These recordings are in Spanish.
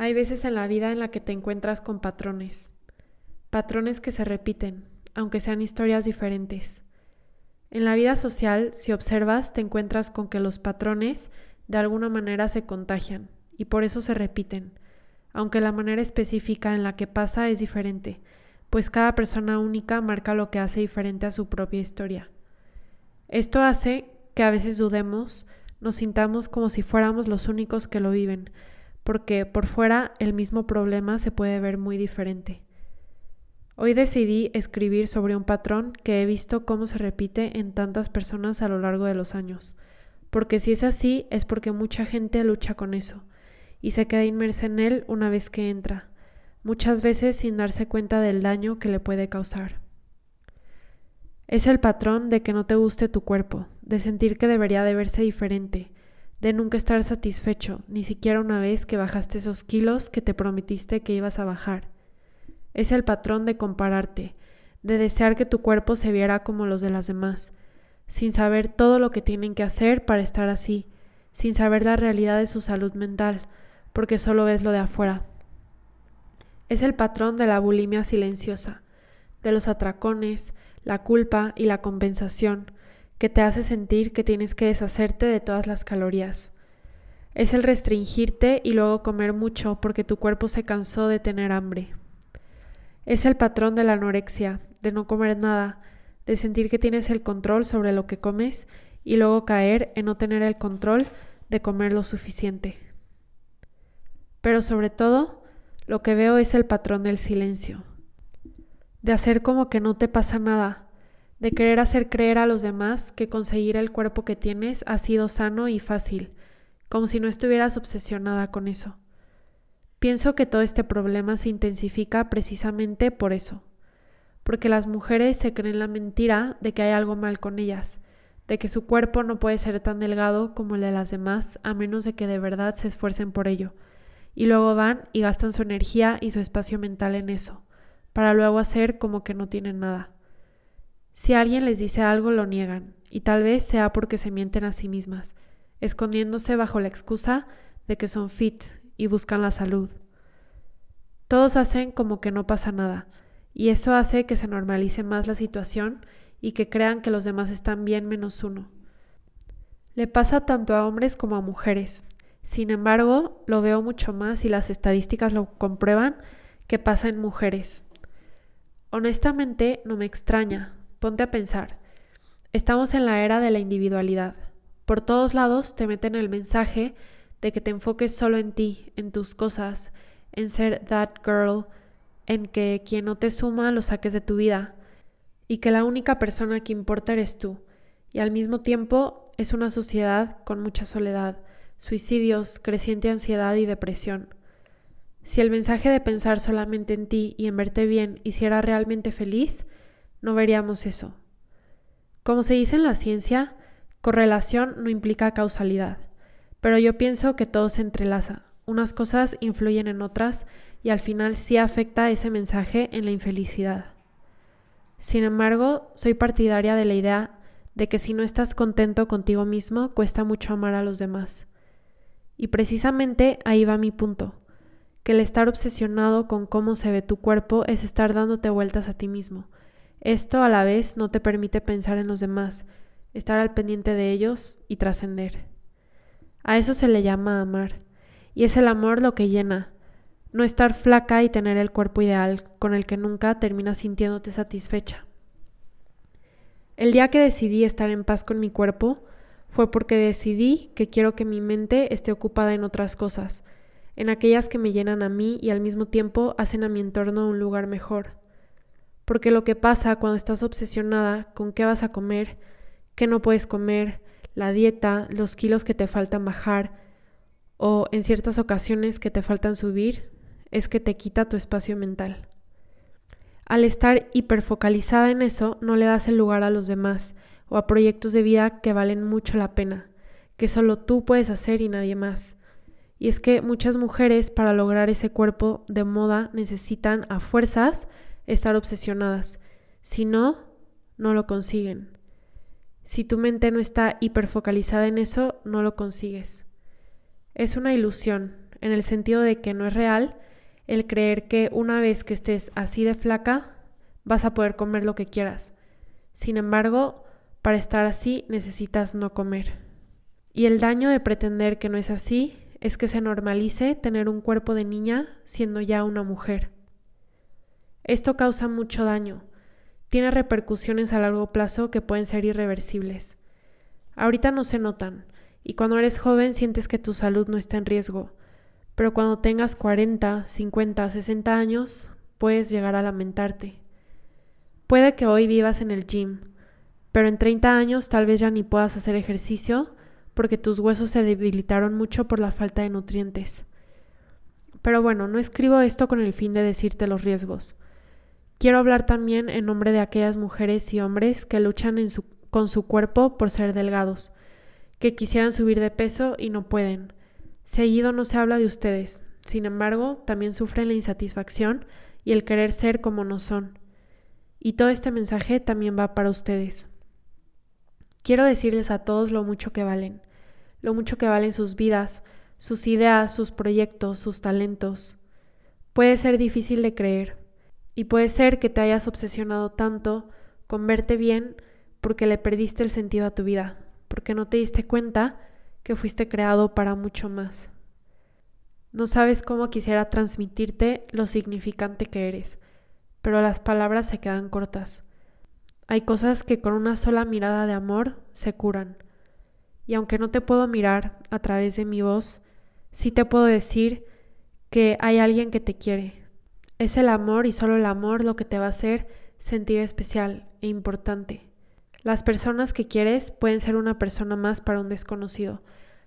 Hay veces en la vida en la que te encuentras con patrones, patrones que se repiten, aunque sean historias diferentes. En la vida social, si observas, te encuentras con que los patrones de alguna manera se contagian y por eso se repiten, aunque la manera específica en la que pasa es diferente, pues cada persona única marca lo que hace diferente a su propia historia. Esto hace que a veces dudemos, nos sintamos como si fuéramos los únicos que lo viven, porque por fuera el mismo problema se puede ver muy diferente. Hoy decidí escribir sobre un patrón que he visto cómo se repite en tantas personas a lo largo de los años, porque si es así es porque mucha gente lucha con eso y se queda inmersa en él una vez que entra, muchas veces sin darse cuenta del daño que le puede causar. Es el patrón de que no te guste tu cuerpo, de sentir que debería de verse diferente, de nunca estar satisfecho, ni siquiera una vez que bajaste esos kilos que te prometiste que ibas a bajar. Es el patrón de compararte, de desear que tu cuerpo se viera como los de las demás, sin saber todo lo que tienen que hacer para estar así, sin saber la realidad de su salud mental, porque solo ves lo de afuera. Es el patrón de la bulimia silenciosa, de los atracones, la culpa y la compensación, que te hace sentir que tienes que deshacerte de todas las calorías. Es el restringirte y luego comer mucho porque tu cuerpo se cansó de tener hambre. Es el patrón de la anorexia, de no comer nada, de sentir que tienes el control sobre lo que comes y luego caer en no tener el control de comer lo suficiente. Pero sobre todo, lo que veo es el patrón del silencio, de hacer como que no te pasa nada, de querer hacer creer a los demás que conseguir el cuerpo que tienes ha sido sano y fácil, como si no estuvieras obsesionada con eso. Pienso que todo este problema se intensifica precisamente por eso, porque las mujeres se creen la mentira de que hay algo mal con ellas, de que su cuerpo no puede ser tan delgado como el de las demás a menos de que de verdad se esfuercen por ello, y luego van y gastan su energía y su espacio mental en eso, para luego hacer como que no tienen nada. Si alguien les dice algo, lo niegan, y tal vez sea porque se mienten a sí mismas, escondiéndose bajo la excusa de que son fit y buscan la salud. Todos hacen como que no pasa nada, y eso hace que se normalice más la situación y que crean que los demás están bien menos uno. Le pasa tanto a hombres como a mujeres. Sin embargo, lo veo mucho más y las estadísticas lo comprueban que pasa en mujeres. Honestamente, no me extraña, Ponte a pensar. Estamos en la era de la individualidad. Por todos lados te meten el mensaje de que te enfoques solo en ti, en tus cosas, en ser that girl, en que quien no te suma lo saques de tu vida y que la única persona que importa eres tú. Y al mismo tiempo es una sociedad con mucha soledad, suicidios, creciente ansiedad y depresión. Si el mensaje de pensar solamente en ti y en verte bien hiciera realmente feliz, no veríamos eso. Como se dice en la ciencia, correlación no implica causalidad, pero yo pienso que todo se entrelaza. Unas cosas influyen en otras y al final sí afecta ese mensaje en la infelicidad. Sin embargo, soy partidaria de la idea de que si no estás contento contigo mismo, cuesta mucho amar a los demás. Y precisamente ahí va mi punto, que el estar obsesionado con cómo se ve tu cuerpo es estar dándote vueltas a ti mismo, esto a la vez no te permite pensar en los demás, estar al pendiente de ellos y trascender. A eso se le llama amar, y es el amor lo que llena, no estar flaca y tener el cuerpo ideal con el que nunca terminas sintiéndote satisfecha. El día que decidí estar en paz con mi cuerpo fue porque decidí que quiero que mi mente esté ocupada en otras cosas, en aquellas que me llenan a mí y al mismo tiempo hacen a mi entorno un lugar mejor. Porque lo que pasa cuando estás obsesionada con qué vas a comer, qué no puedes comer, la dieta, los kilos que te faltan bajar o en ciertas ocasiones que te faltan subir, es que te quita tu espacio mental. Al estar hiperfocalizada en eso, no le das el lugar a los demás o a proyectos de vida que valen mucho la pena, que solo tú puedes hacer y nadie más. Y es que muchas mujeres para lograr ese cuerpo de moda necesitan a fuerzas estar obsesionadas. Si no, no lo consiguen. Si tu mente no está hiperfocalizada en eso, no lo consigues. Es una ilusión, en el sentido de que no es real el creer que una vez que estés así de flaca vas a poder comer lo que quieras. Sin embargo, para estar así necesitas no comer. Y el daño de pretender que no es así es que se normalice tener un cuerpo de niña siendo ya una mujer. Esto causa mucho daño. Tiene repercusiones a largo plazo que pueden ser irreversibles. Ahorita no se notan, y cuando eres joven sientes que tu salud no está en riesgo, pero cuando tengas 40, 50, 60 años, puedes llegar a lamentarte. Puede que hoy vivas en el gym, pero en 30 años tal vez ya ni puedas hacer ejercicio porque tus huesos se debilitaron mucho por la falta de nutrientes. Pero bueno, no escribo esto con el fin de decirte los riesgos. Quiero hablar también en nombre de aquellas mujeres y hombres que luchan con su cuerpo por ser delgados, que quisieran subir de peso y no pueden, Seguido no se habla de ustedes, sin embargo, también sufren la insatisfacción y el querer ser como no son. Y todo este mensaje también va para ustedes. Quiero decirles a todos lo mucho que valen, lo mucho que valen sus vidas, sus ideas, sus proyectos, sus talentos. Puede ser difícil de creer, y puede ser que te hayas obsesionado tanto con verte bien porque le perdiste el sentido a tu vida, porque no te diste cuenta que fuiste creado para mucho más. No sabes cómo quisiera transmitirte lo significante que eres, pero las palabras se quedan cortas. Hay cosas que con una sola mirada de amor se curan. Y aunque no te puedo mirar a través de mi voz, sí te puedo decir que hay alguien que te quiere. Es el amor y solo el amor lo que te va a hacer sentir especial e importante. Las personas que quieres pueden ser una persona más para un desconocido,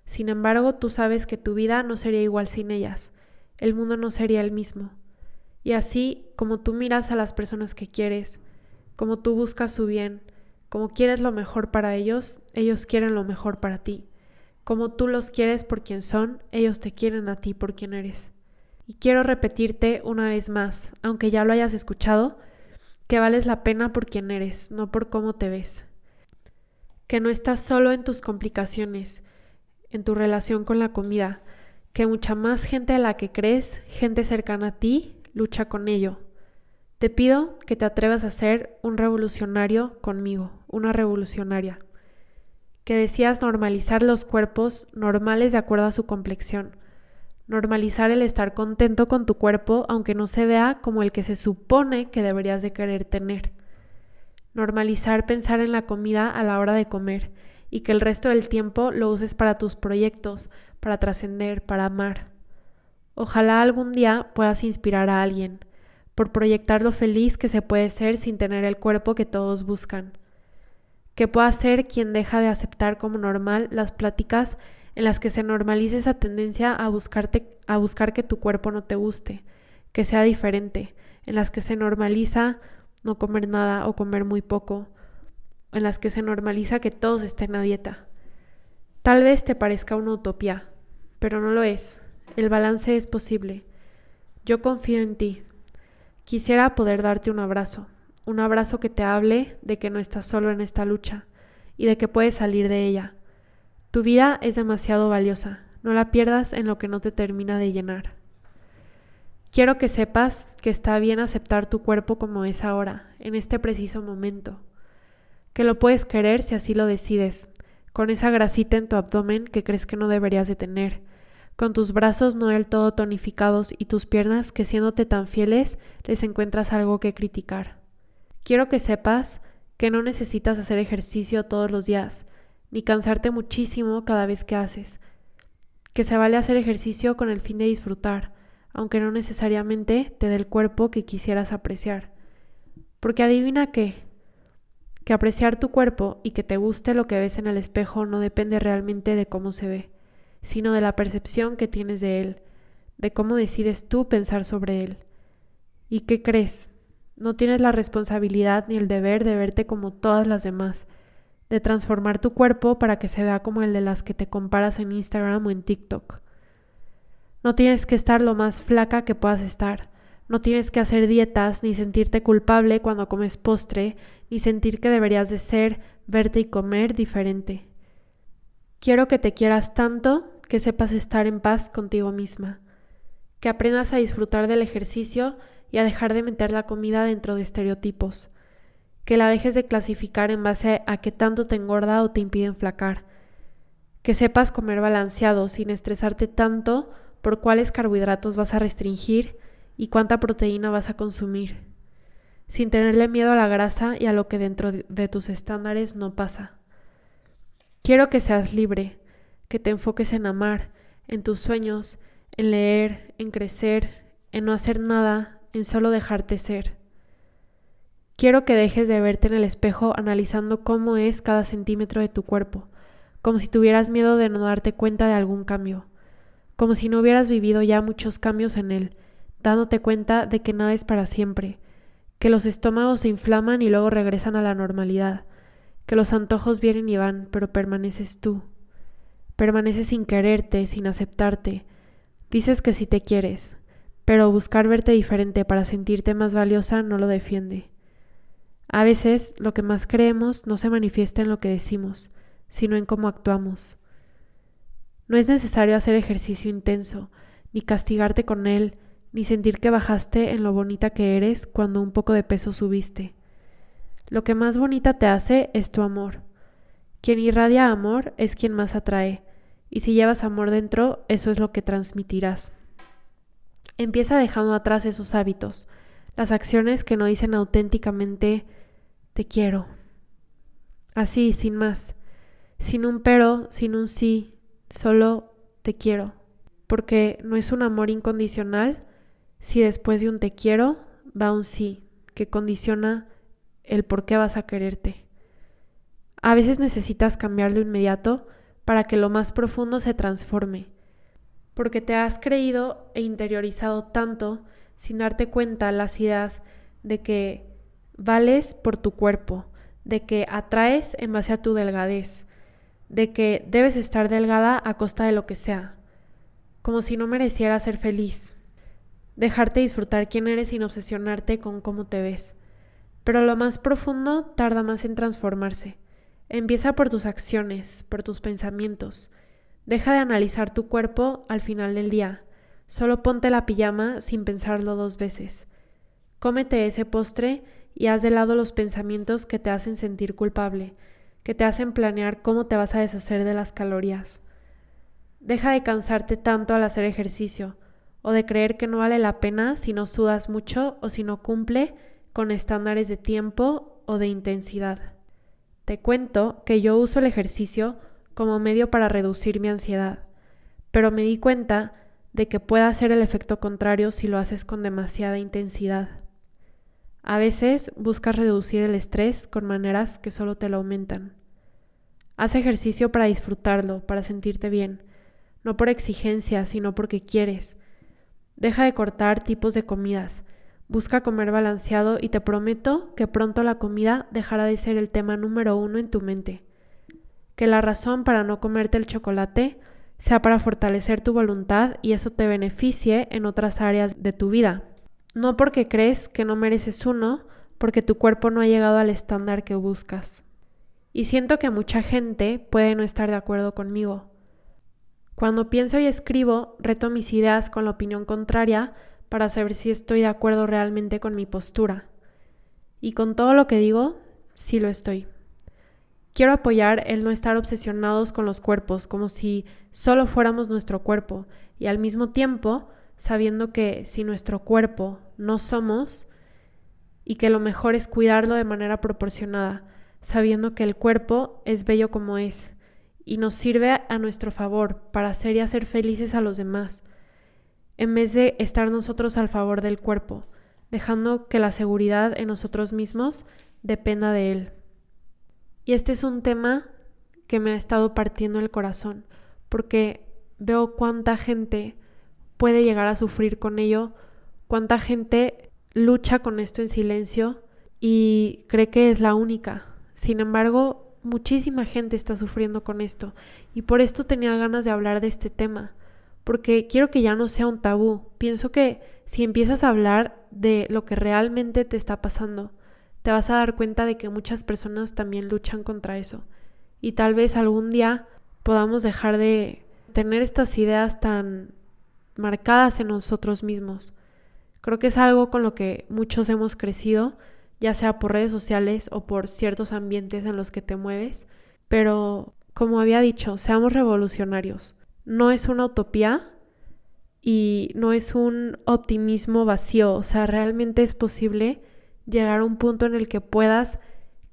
sin embargo, tú sabes que tu vida no sería igual sin ellas, el mundo no sería el mismo. Y así, como tú miras a las personas que quieres, como tú buscas su bien, como quieres lo mejor para ellos, ellos quieren lo mejor para ti. Como tú los quieres por quien son, ellos te quieren a ti por quien eres. Y quiero repetirte una vez más, aunque ya lo hayas escuchado, que vales la pena por quien eres, no por cómo te ves. Que no estás solo en tus complicaciones, en tu relación con la comida, que mucha más gente a la que crees, gente cercana a ti, lucha con ello. Te pido que te atrevas a ser un revolucionario conmigo, una revolucionaria. Que decías normalizar los cuerpos normales de acuerdo a su complexión. Normalizar el estar contento con tu cuerpo aunque no se vea como el que se supone que deberías de querer tener. Normalizar pensar en la comida a la hora de comer y que el resto del tiempo lo uses para tus proyectos, para trascender, para amar. Ojalá algún día puedas inspirar a alguien, por proyectar lo feliz que se puede ser sin tener el cuerpo que todos buscan. Que puedas ser quien deja de aceptar como normal las pláticas en las que se normalice esa tendencia a, buscarte, a buscar que tu cuerpo no te guste, que sea diferente, en las que se normaliza no comer nada o comer muy poco, en las que se normaliza que todos estén a dieta. Tal vez te parezca una utopía, pero no lo es. El balance es posible. Yo confío en ti. Quisiera poder darte un abrazo, un abrazo que te hable de que no estás solo en esta lucha y de que puedes salir de ella. Tu vida es demasiado valiosa, no la pierdas en lo que no te termina de llenar. Quiero que sepas que está bien aceptar tu cuerpo como es ahora, en este preciso momento que lo puedes querer si así lo decides, con esa grasita en tu abdomen que crees que no deberías de tener, con tus brazos no del todo tonificados y tus piernas que siéndote tan fieles les encuentras algo que criticar. Quiero que sepas que no necesitas hacer ejercicio todos los días, ni cansarte muchísimo cada vez que haces, que se vale hacer ejercicio con el fin de disfrutar, aunque no necesariamente te dé el cuerpo que quisieras apreciar. Porque adivina qué, que apreciar tu cuerpo y que te guste lo que ves en el espejo no depende realmente de cómo se ve, sino de la percepción que tienes de él, de cómo decides tú pensar sobre él. ¿Y qué crees? No tienes la responsabilidad ni el deber de verte como todas las demás, de transformar tu cuerpo para que se vea como el de las que te comparas en Instagram o en TikTok. No tienes que estar lo más flaca que puedas estar, no tienes que hacer dietas ni sentirte culpable cuando comes postre, ni sentir que deberías de ser, verte y comer diferente. Quiero que te quieras tanto que sepas estar en paz contigo misma, que aprendas a disfrutar del ejercicio y a dejar de meter la comida dentro de estereotipos, que la dejes de clasificar en base a qué tanto te engorda o te impide enflacar, que sepas comer balanceado sin estresarte tanto por cuáles carbohidratos vas a restringir y cuánta proteína vas a consumir, sin tenerle miedo a la grasa y a lo que dentro de tus estándares no pasa. Quiero que seas libre, que te enfoques en amar, en tus sueños, en leer, en crecer, en no hacer nada, en solo dejarte ser. Quiero que dejes de verte en el espejo analizando cómo es cada centímetro de tu cuerpo, como si tuvieras miedo de no darte cuenta de algún cambio, como si no hubieras vivido ya muchos cambios en él, dándote cuenta de que nada es para siempre, que los estómagos se inflaman y luego regresan a la normalidad, que los antojos vienen y van, pero permaneces tú. Permaneces sin quererte, sin aceptarte. Dices que sí te quieres, pero buscar verte diferente para sentirte más valiosa no lo defiende. A veces lo que más creemos no se manifiesta en lo que decimos, sino en cómo actuamos. No es necesario hacer ejercicio intenso, ni castigarte con él, ni sentir que bajaste en lo bonita que eres cuando un poco de peso subiste. Lo que más bonita te hace es tu amor. Quien irradia amor es quien más atrae, y si llevas amor dentro, eso es lo que transmitirás. Empieza dejando atrás esos hábitos, las acciones que no dicen auténticamente te quiero. Así, sin más, sin un pero, sin un sí, solo te quiero. Porque no es un amor incondicional si después de un te quiero va un sí, que condiciona el por qué vas a quererte. A veces necesitas cambiar de inmediato para que lo más profundo se transforme porque te has creído e interiorizado tanto sin darte cuenta las ideas de que vales por tu cuerpo, de que atraes en base a tu delgadez, de que debes estar delgada a costa de lo que sea, como si no merecieras ser feliz, dejarte disfrutar quién eres sin obsesionarte con cómo te ves. Pero lo más profundo tarda más en transformarse. Empieza por tus acciones, por tus pensamientos, Deja de analizar tu cuerpo al final del día. Solo ponte la pijama sin pensarlo dos veces. Cómete ese postre y haz de lado los pensamientos que te hacen sentir culpable, que te hacen planear cómo te vas a deshacer de las calorías. Deja de cansarte tanto al hacer ejercicio, o de creer que no vale la pena si no sudas mucho o si no cumple con estándares de tiempo o de intensidad. Te cuento que yo uso el ejercicio como medio para reducir mi ansiedad, pero me di cuenta de que puede hacer el efecto contrario si lo haces con demasiada intensidad. A veces buscas reducir el estrés con maneras que solo te lo aumentan. Haz ejercicio para disfrutarlo, para sentirte bien, no por exigencia, sino porque quieres. Deja de cortar tipos de comidas, busca comer balanceado y te prometo que pronto la comida dejará de ser el tema número uno en tu mente que la razón para no comerte el chocolate sea para fortalecer tu voluntad y eso te beneficie en otras áreas de tu vida. No porque crees que no mereces uno, porque tu cuerpo no ha llegado al estándar que buscas. Y siento que mucha gente puede no estar de acuerdo conmigo. Cuando pienso y escribo, reto mis ideas con la opinión contraria para saber si estoy de acuerdo realmente con mi postura. Y con todo lo que digo, sí lo estoy. Quiero apoyar el no estar obsesionados con los cuerpos, como si solo fuéramos nuestro cuerpo, y al mismo tiempo sabiendo que si nuestro cuerpo no somos, y que lo mejor es cuidarlo de manera proporcionada, sabiendo que el cuerpo es bello como es, y nos sirve a nuestro favor para hacer y hacer felices a los demás, en vez de estar nosotros al favor del cuerpo, dejando que la seguridad en nosotros mismos dependa de él. Y este es un tema que me ha estado partiendo el corazón, porque veo cuánta gente puede llegar a sufrir con ello, cuánta gente lucha con esto en silencio y cree que es la única. Sin embargo, muchísima gente está sufriendo con esto y por esto tenía ganas de hablar de este tema, porque quiero que ya no sea un tabú. Pienso que si empiezas a hablar de lo que realmente te está pasando, te vas a dar cuenta de que muchas personas también luchan contra eso. Y tal vez algún día podamos dejar de tener estas ideas tan marcadas en nosotros mismos. Creo que es algo con lo que muchos hemos crecido, ya sea por redes sociales o por ciertos ambientes en los que te mueves, pero como había dicho, seamos revolucionarios. No es una utopía y no es un optimismo vacío, o sea, realmente es posible llegar a un punto en el que puedas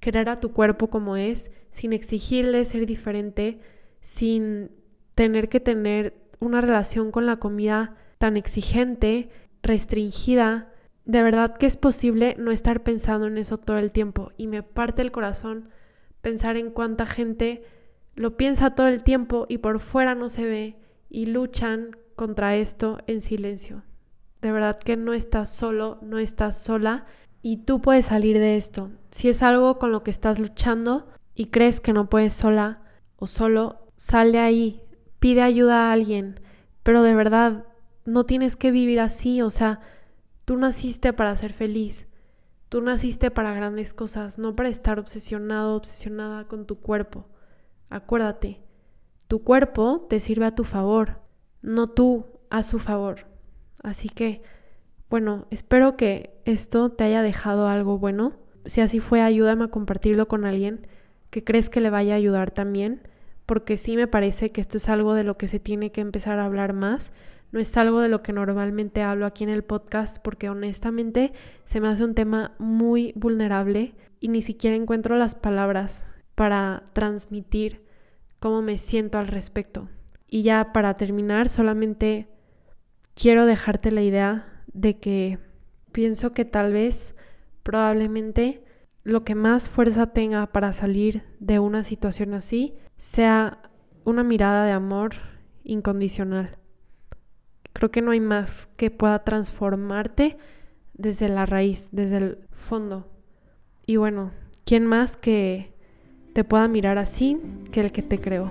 querer a tu cuerpo como es, sin exigirle ser diferente, sin tener que tener una relación con la comida tan exigente, restringida. De verdad que es posible no estar pensando en eso todo el tiempo y me parte el corazón pensar en cuánta gente lo piensa todo el tiempo y por fuera no se ve y luchan contra esto en silencio. De verdad que no estás solo, no estás sola y tú puedes salir de esto. Si es algo con lo que estás luchando y crees que no puedes sola o solo, sal de ahí, pide ayuda a alguien, pero de verdad no tienes que vivir así, o sea, tú naciste para ser feliz, tú naciste para grandes cosas, no para estar obsesionado, obsesionada con tu cuerpo. Acuérdate, tu cuerpo te sirve a tu favor, no tú a su favor. Así que, bueno, espero que esto te haya dejado algo bueno. Si así fue, ayúdame a compartirlo con alguien que crees que le vaya a ayudar también porque sí me parece que esto es algo de lo que se tiene que empezar a hablar más. No es algo de lo que normalmente hablo aquí en el podcast porque honestamente se me hace un tema muy vulnerable y ni siquiera encuentro las palabras para transmitir cómo me siento al respecto. Y ya para terminar, solamente quiero dejarte la idea de que pienso que tal vez, probablemente, lo que más fuerza tenga para salir de una situación así sea una mirada de amor incondicional. Creo que no hay más que pueda transformarte desde la raíz, desde el fondo. Y bueno, ¿quién más que te pueda mirar así que el que te creó?